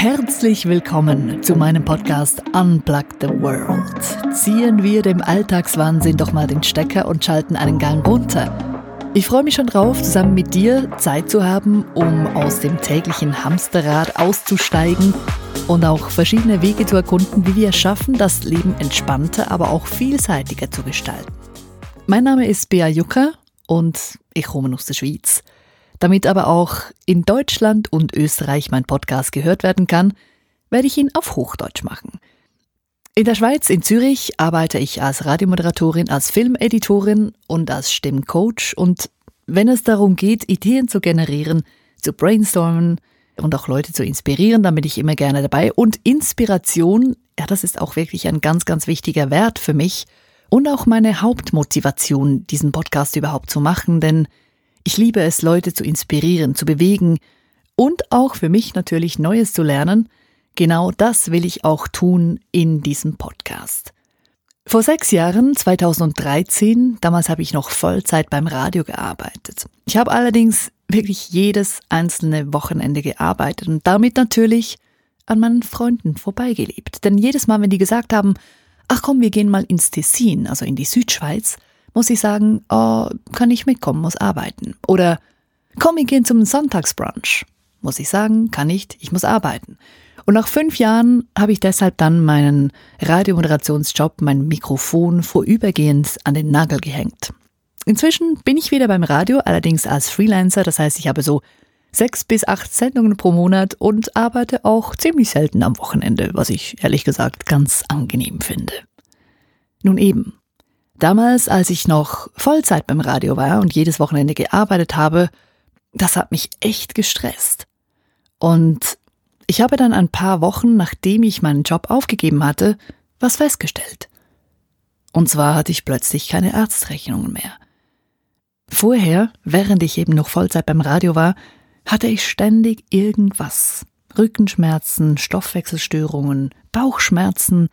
Herzlich willkommen zu meinem Podcast Unplug the World. Ziehen wir dem Alltagswahnsinn doch mal den Stecker und schalten einen Gang runter. Ich freue mich schon drauf, zusammen mit dir Zeit zu haben, um aus dem täglichen Hamsterrad auszusteigen und auch verschiedene Wege zu erkunden, wie wir es schaffen, das Leben entspannter, aber auch vielseitiger zu gestalten. Mein Name ist Bea Jucker und ich komme aus der Schweiz. Damit aber auch in Deutschland und Österreich mein Podcast gehört werden kann, werde ich ihn auf Hochdeutsch machen. In der Schweiz, in Zürich, arbeite ich als Radiomoderatorin, als Filmeditorin und als Stimmcoach. Und wenn es darum geht, Ideen zu generieren, zu brainstormen und auch Leute zu inspirieren, dann bin ich immer gerne dabei. Und Inspiration, ja, das ist auch wirklich ein ganz, ganz wichtiger Wert für mich und auch meine Hauptmotivation, diesen Podcast überhaupt zu machen, denn ich liebe es, Leute zu inspirieren, zu bewegen und auch für mich natürlich Neues zu lernen. Genau das will ich auch tun in diesem Podcast. Vor sechs Jahren, 2013, damals habe ich noch Vollzeit beim Radio gearbeitet. Ich habe allerdings wirklich jedes einzelne Wochenende gearbeitet und damit natürlich an meinen Freunden vorbeigelebt. Denn jedes Mal, wenn die gesagt haben, ach komm, wir gehen mal ins Tessin, also in die Südschweiz, muss ich sagen, oh, kann ich mitkommen, muss arbeiten. Oder komm, wir gehen zum Sonntagsbrunch. Muss ich sagen, kann nicht, ich muss arbeiten. Und nach fünf Jahren habe ich deshalb dann meinen Radiomoderationsjob, mein Mikrofon vorübergehend an den Nagel gehängt. Inzwischen bin ich wieder beim Radio, allerdings als Freelancer, das heißt, ich habe so sechs bis acht Sendungen pro Monat und arbeite auch ziemlich selten am Wochenende, was ich ehrlich gesagt ganz angenehm finde. Nun eben, Damals, als ich noch Vollzeit beim Radio war und jedes Wochenende gearbeitet habe, das hat mich echt gestresst. Und ich habe dann ein paar Wochen, nachdem ich meinen Job aufgegeben hatte, was festgestellt. Und zwar hatte ich plötzlich keine Arztrechnungen mehr. Vorher, während ich eben noch Vollzeit beim Radio war, hatte ich ständig irgendwas. Rückenschmerzen, Stoffwechselstörungen, Bauchschmerzen,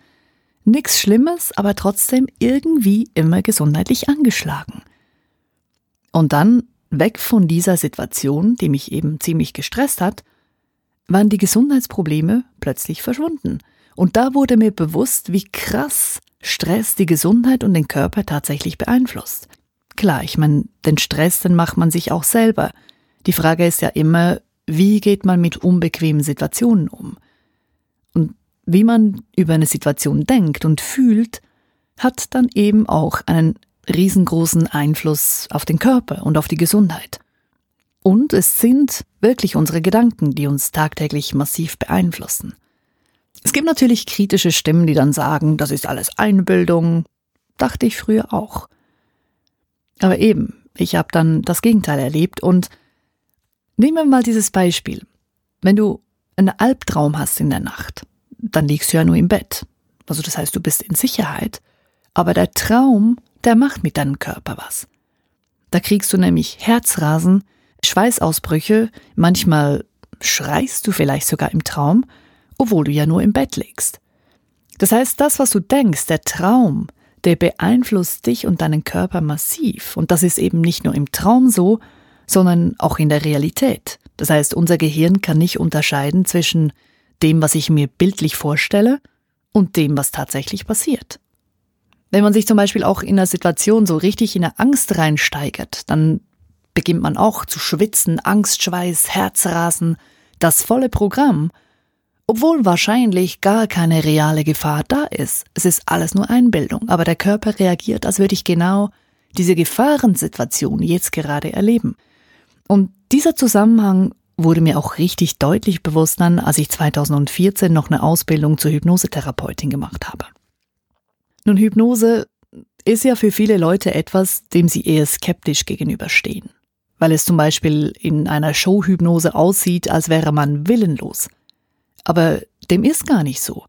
Nix Schlimmes, aber trotzdem irgendwie immer gesundheitlich angeschlagen. Und dann, weg von dieser Situation, die mich eben ziemlich gestresst hat, waren die Gesundheitsprobleme plötzlich verschwunden. Und da wurde mir bewusst, wie krass Stress die Gesundheit und den Körper tatsächlich beeinflusst. Klar, ich meine, den Stress, den macht man sich auch selber. Die Frage ist ja immer, wie geht man mit unbequemen Situationen um? Wie man über eine Situation denkt und fühlt, hat dann eben auch einen riesengroßen Einfluss auf den Körper und auf die Gesundheit. Und es sind wirklich unsere Gedanken, die uns tagtäglich massiv beeinflussen. Es gibt natürlich kritische Stimmen, die dann sagen, das ist alles Einbildung. Dachte ich früher auch. Aber eben, ich habe dann das Gegenteil erlebt und nehmen wir mal dieses Beispiel. Wenn du einen Albtraum hast in der Nacht, dann liegst du ja nur im Bett. Also das heißt, du bist in Sicherheit. Aber der Traum, der macht mit deinem Körper was. Da kriegst du nämlich Herzrasen, Schweißausbrüche, manchmal schreist du vielleicht sogar im Traum, obwohl du ja nur im Bett liegst. Das heißt, das, was du denkst, der Traum, der beeinflusst dich und deinen Körper massiv. Und das ist eben nicht nur im Traum so, sondern auch in der Realität. Das heißt, unser Gehirn kann nicht unterscheiden zwischen dem, was ich mir bildlich vorstelle und dem, was tatsächlich passiert. Wenn man sich zum Beispiel auch in einer Situation so richtig in eine Angst reinsteigert, dann beginnt man auch zu schwitzen, Angstschweiß, Herzrasen, das volle Programm, obwohl wahrscheinlich gar keine reale Gefahr da ist. Es ist alles nur Einbildung, aber der Körper reagiert, als würde ich genau diese Gefahrensituation jetzt gerade erleben. Und dieser Zusammenhang wurde mir auch richtig deutlich bewusst dann, als ich 2014 noch eine Ausbildung zur Hypnosetherapeutin gemacht habe. Nun, Hypnose ist ja für viele Leute etwas, dem sie eher skeptisch gegenüberstehen, weil es zum Beispiel in einer Showhypnose aussieht, als wäre man willenlos. Aber dem ist gar nicht so.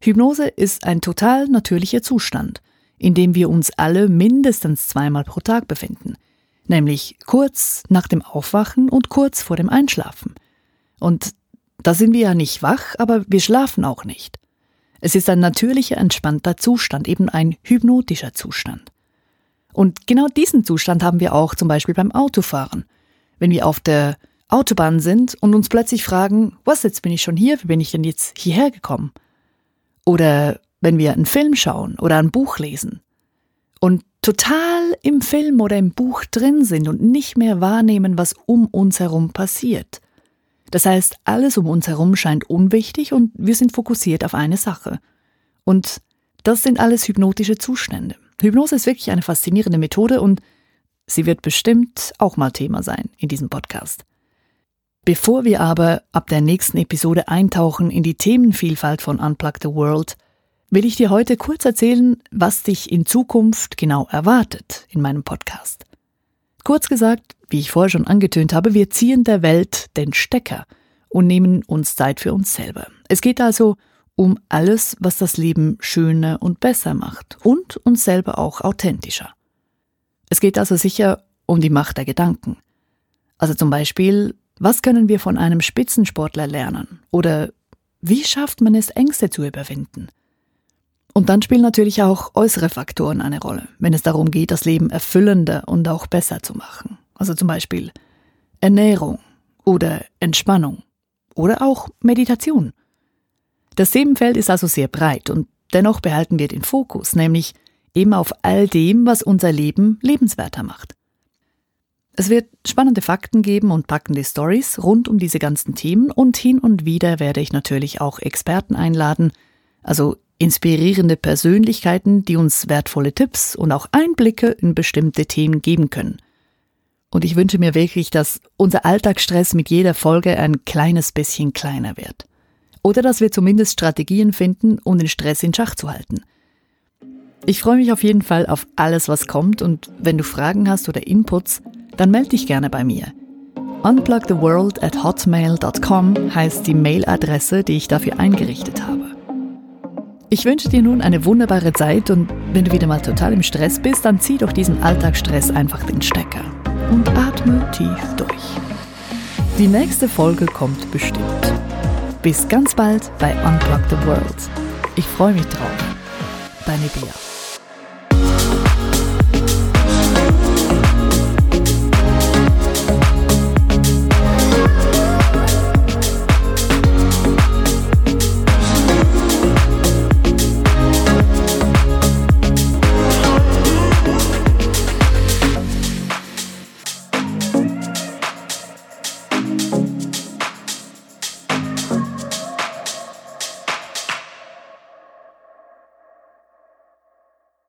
Hypnose ist ein total natürlicher Zustand, in dem wir uns alle mindestens zweimal pro Tag befinden – nämlich kurz nach dem Aufwachen und kurz vor dem Einschlafen. Und da sind wir ja nicht wach, aber wir schlafen auch nicht. Es ist ein natürlicher, entspannter Zustand, eben ein hypnotischer Zustand. Und genau diesen Zustand haben wir auch zum Beispiel beim Autofahren. Wenn wir auf der Autobahn sind und uns plötzlich fragen, was jetzt bin ich schon hier, wie bin ich denn jetzt hierher gekommen? Oder wenn wir einen Film schauen oder ein Buch lesen und total im Film oder im Buch drin sind und nicht mehr wahrnehmen, was um uns herum passiert. Das heißt, alles um uns herum scheint unwichtig und wir sind fokussiert auf eine Sache. Und das sind alles hypnotische Zustände. Hypnose ist wirklich eine faszinierende Methode und sie wird bestimmt auch mal Thema sein in diesem Podcast. Bevor wir aber ab der nächsten Episode eintauchen in die Themenvielfalt von Unplug the World, will ich dir heute kurz erzählen, was dich in Zukunft genau erwartet in meinem Podcast. Kurz gesagt, wie ich vorher schon angetönt habe, wir ziehen der Welt den Stecker und nehmen uns Zeit für uns selber. Es geht also um alles, was das Leben schöner und besser macht und uns selber auch authentischer. Es geht also sicher um die Macht der Gedanken. Also zum Beispiel, was können wir von einem Spitzensportler lernen? Oder wie schafft man es, Ängste zu überwinden? Und dann spielen natürlich auch äußere Faktoren eine Rolle, wenn es darum geht, das Leben erfüllender und auch besser zu machen. Also zum Beispiel Ernährung oder Entspannung oder auch Meditation. Das Themenfeld ist also sehr breit und dennoch behalten wir den Fokus, nämlich eben auf all dem, was unser Leben lebenswerter macht. Es wird spannende Fakten geben und packende Stories rund um diese ganzen Themen und hin und wieder werde ich natürlich auch Experten einladen, also inspirierende Persönlichkeiten, die uns wertvolle Tipps und auch Einblicke in bestimmte Themen geben können. Und ich wünsche mir wirklich, dass unser Alltagsstress mit jeder Folge ein kleines bisschen kleiner wird. Oder dass wir zumindest Strategien finden, um den Stress in Schach zu halten. Ich freue mich auf jeden Fall auf alles, was kommt und wenn du Fragen hast oder Inputs, dann melde dich gerne bei mir. Unplugtheworld at hotmail.com heißt die Mailadresse, die ich dafür eingerichtet habe. Ich wünsche dir nun eine wunderbare Zeit und wenn du wieder mal total im Stress bist, dann zieh doch diesen Alltagsstress einfach den Stecker und atme tief durch. Die nächste Folge kommt bestimmt. Bis ganz bald bei Unplug the World. Ich freue mich drauf. Deine Bea.